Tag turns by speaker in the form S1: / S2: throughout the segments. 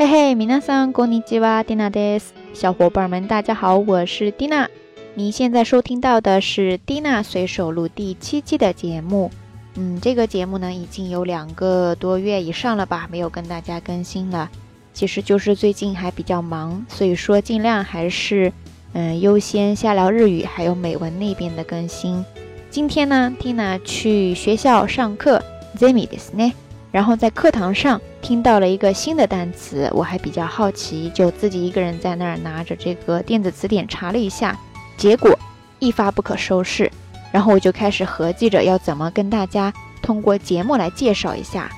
S1: 嘿嘿，皆さんこんにちは、ディナです。小伙伴们，大家好，我是 Dina。你现在收听到的是 Dina 随手录第七期的节目。嗯，这个节目呢，已经有两个多月以上了吧，没有跟大家更新了。其实就是最近还比较忙，所以说尽量还是嗯优先下聊日语还有美文那边的更新。今天呢，Tina 去学校上课，Zemi ですね。 然后在课堂上听到了一个新的单词，我还比较好奇，就自己一个人在那儿拿着这个电子词典查了一下，结果一发不可收拾。然后我就开始合计着要怎么跟大家通过节目来介绍一下。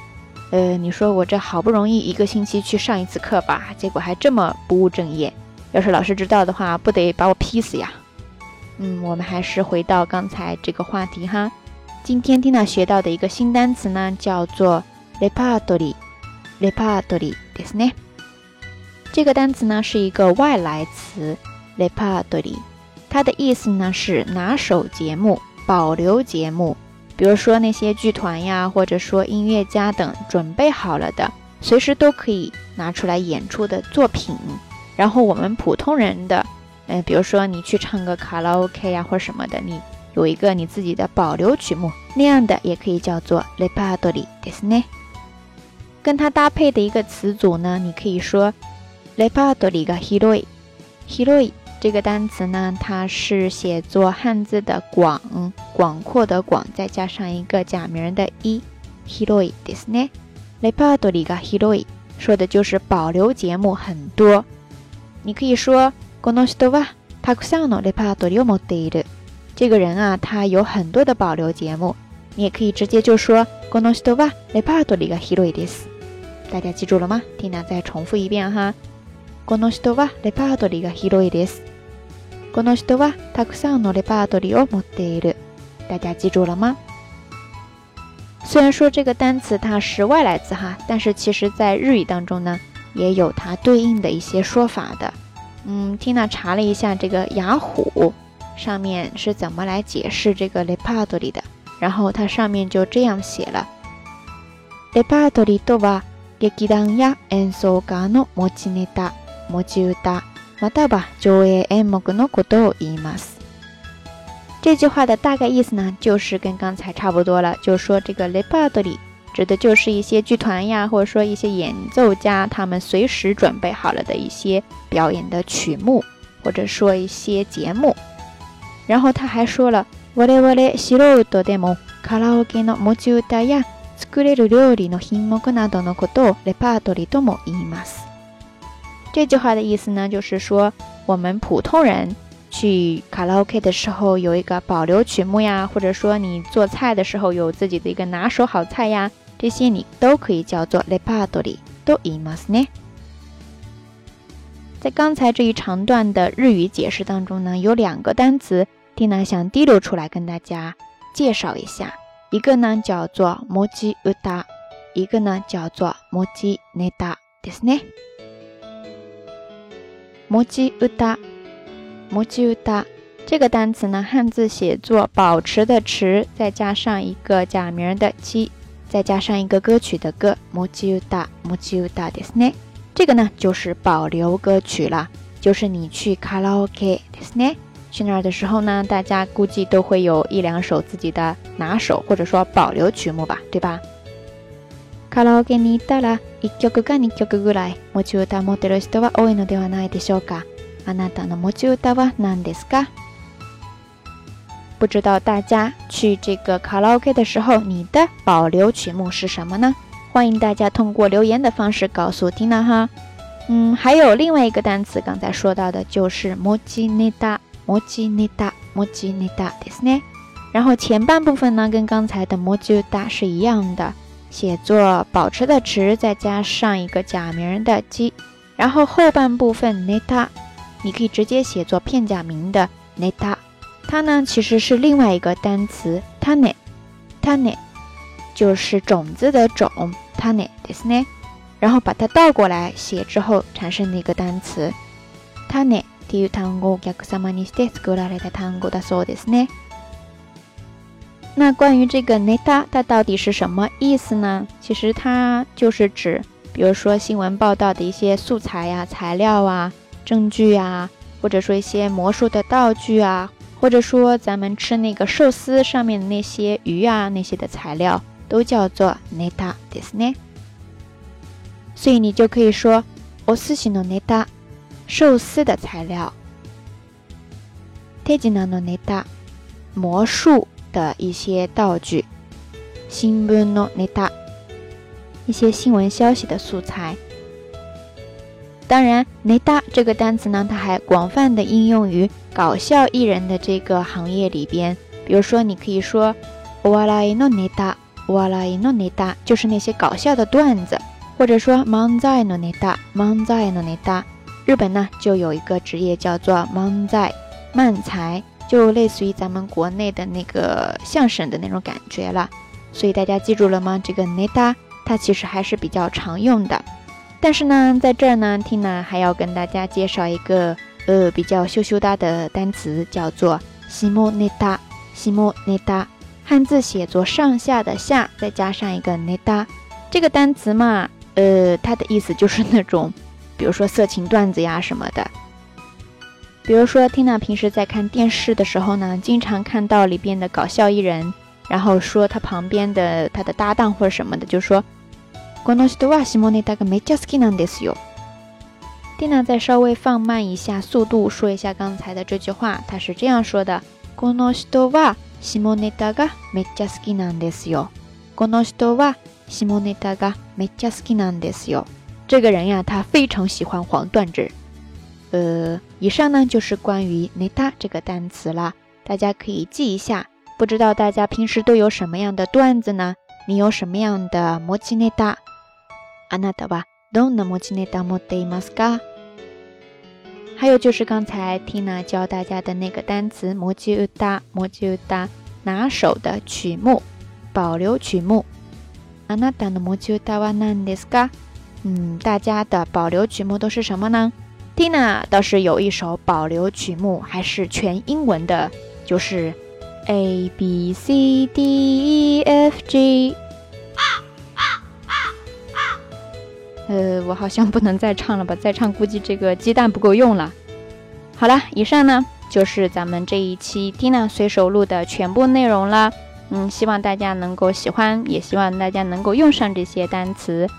S1: 呃，你说我这好不容易一个星期去上一次课吧，结果还这么不务正业。要是老师知道的话，不得把我劈死呀？嗯，我们还是回到刚才这个话题哈。今天听到学到的一个新单词呢，叫做。レパートリー、レパートリーですね。这个单词呢是一个外来词，レパートリー，它的意思呢是拿手节目、保留节目。比如说那些剧团呀，或者说音乐家等准备好了的，随时都可以拿出来演出的作品。然后我们普通人的，嗯，比如说你去唱个卡拉 OK 呀，或者什么的，你有一个你自己的保留曲目，那样的也可以叫做レパートリーですね。 跟它搭配的一个词组呢，你可以说 “lepatori ga hiroi”。hiroi 这个单词呢，它是写作汉字的“广”，广阔的“广”，再加上一个假名的“一 ”，hiroi ですね。lepatori ga hiroi 说的就是保留节目很多。你可以说この人はたくさんのレパートリを持っている。这个人啊，他有很多的保留节目。你也可以直接就说この人はレパートリが広いです。 大家记住了吗？Tina 再重复一遍哈。この人はレパートリーが広いです。この人はたくさんのレパートリーを持っている。大家记住了吗？虽然说这个单词它是外来词哈，但是其实在日语当中呢，也有它对应的一些说法的。嗯，Tina 查了一下这个雅虎上面是怎么来解释这个レパートリー的，然后它上面就这样写了：レパートリーとは 劇団や演奏家の持ちネタ、持ち歌、または上映演目のことを言います。这句话的大概意思呢，就是跟刚才差不多了，就是说这个レパートリー指的就是一些剧团呀，或者说一些演奏家，他们随时准备好了的一些表演的曲目，或者说一些节目。然后他还说了，我々素人でもカラオケの持ち歌や 作れる料理の品目などのことをレパートリーとも言います。这句话的意思呢，就是说我们普通人去卡拉 OK 的时候有一个保留曲目呀，或者说你做菜的时候有自己的一个拿手好菜呀，这些你都可以叫做レパートリーと言いますね。在刚才这一长段的日语解释当中呢，有两个单词，Tina 想滴溜出来跟大家介绍一下。 一个呢叫做モチウダ，一个呢叫做モチネダですね。モチウダ，モチウダ这个单词呢，汉字写作保持的持，再加上一个假名的七，再加上一个歌曲的歌，モチウダ，モチウダですね。这个呢就是保留歌曲了，就是你去卡拉 OK ですね。 去那儿的时候呢，大家估计都会有一两首自己的拿手或者说保留曲目吧，对吧？カラオケに行ったら一曲か二曲ぐらい持ち歌持ってる人は多いのではないでしょうか？あなたの持ち歌は何ですか？不知道大家去这个卡拉 OK 的时候，你的保留曲目是什么呢？欢迎大家通过留言的方式告诉 Tina 哈。嗯，还有另外一个单词，刚才说到的就是持ち ネタ。モチネタ、モチネタですね。然后前半部分呢，跟刚才的モチダ是一样的，写作保持的持，再加上一个假名的基。然后后半部分ネタ，你可以直接写作片假名的ネタ。它呢其实是另外一个单词タネ、タネ，就是种子的种タネですね。然后把它倒过来写之后，产生的一个单词タネ。 っていう単語をお客様にして作られた単語だそうですね。那关于这个ネタ，它到底是什么意思呢？其实它就是指 比如说新闻报道的一些素材呀、材料啊、证据啊，或者说一些魔术的道具啊，或者说咱们吃那个寿司上面的那些鱼啊那些的材料，都叫做 neta ですね。所以你就可以说お寿司のネタ， 寿司的材料。手品のネタ，魔术的一些道具。新聞のネタ。一些新闻消息的素材。当然，内搭这个单词呢，它还广泛的应用于搞笑艺人的这个行业里边。比如说，你可以说“哇啦伊诺内搭”，“哇啦伊诺内搭”就是那些搞笑的段子，或者说“漫才诺内搭”，“漫才诺内搭”。 日本呢，就有一个职业叫做“漫才”，漫才就类似于咱们国内的那个相声的那种感觉了。所以大家记住了吗？这个内搭。它其实还是比较常用的，但是呢，在这儿呢，Tina 还要跟大家介绍一个呃比较羞羞哒的单词，叫做西莫内达。西莫内达，汉字写作上下的下，再加上一个内达。这个单词嘛，呃，它的意思就是那种，比如说色情段子呀什么的。比如说，Tina 平时在看电视的时候呢，经常看到里边的搞笑艺人。然后说他旁边的他的搭档或者什么的，就说，この人は下ネタがめっちゃ好きなんですよ。蒂娜再稍微放慢一下速度，说一下刚才的这句话，他是这样说的：この人は下ネタがめっちゃ好きなんですよ。この人は下ネタがめっちゃ好きなんですよ。 这个人呀，他非常喜欢黄段子。呃，以上呢就是关于ネタ这个单词了，大家可以记一下。不知道大家平时都有什么样的段子呢？你有什么样的摩奇内达？あなたはどんな持ちネタ持っていますか？还有就是刚才 Tina 教大家的那个单词摩奇乌达，摩奇乌达，拿手的曲目，保留曲目。あなたの持ち歌は何ですか？ 嗯，大家的保留曲目都是什么呢？Tina 倒是有一首保留曲目，还是全英文的，就是。A B C D E F G，呃，我好像不能再唱了吧？再唱估计这个鸡蛋不够用了。好了，以上呢就是咱们这一期 Tina 随手录的全部内容了。嗯，希望大家能够喜欢，也希望大家能够用上这些单词。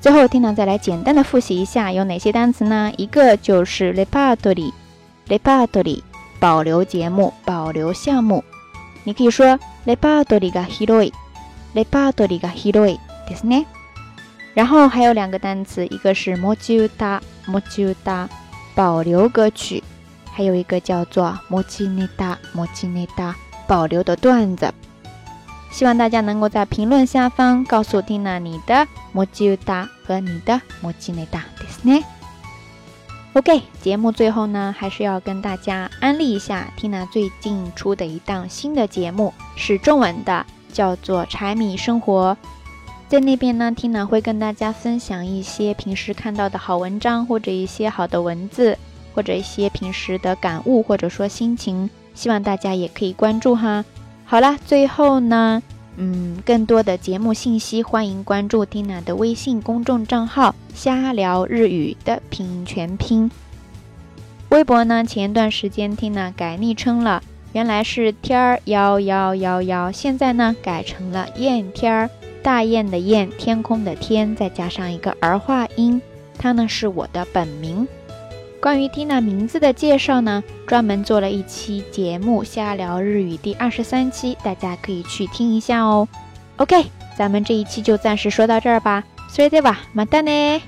S1: 最后，Tina 再来简单的复习一下有哪些单词呢？一个就是 repertory，repertory。保留节目，保留项目，你可以说 repertory が広い，repertory が広いですね。然后还有两个单词，一个是持ち歌，持ち歌，保留歌曲，还有一个叫做持ちネタ，持ちネタ，保留的段子。 希望大家能够在评论下方告诉蒂娜你的持ち歌和你的持ちネタですね。OK，节目最后呢，还是要跟大家安利一下 Tina 最近出的一档新的节目，是中文的，叫做《柴米生活》。在那边呢，Tina 会跟大家分享一些平时看到的好文章，或者一些好的文字，或者一些平时的感悟，或者说心情。希望大家也可以关注哈。 好啦，最后呢。嗯，更多的节目信息，欢迎关注 Tina 的微信公众账号“瞎聊日语”的拼音全拼。微博呢，前一段时间 Tina 改昵称了，原来是天儿幺幺幺幺，现在呢改成了燕天儿，大雁的雁，天空的天，再加上一个儿化音，它呢是我的本名。关于 Tina 名字的介绍呢，专门做了一期节目《瞎聊日语》第二十三期，大家可以去听一下哦。OK，咱们这一期就暂时说到这儿吧。それではまたね。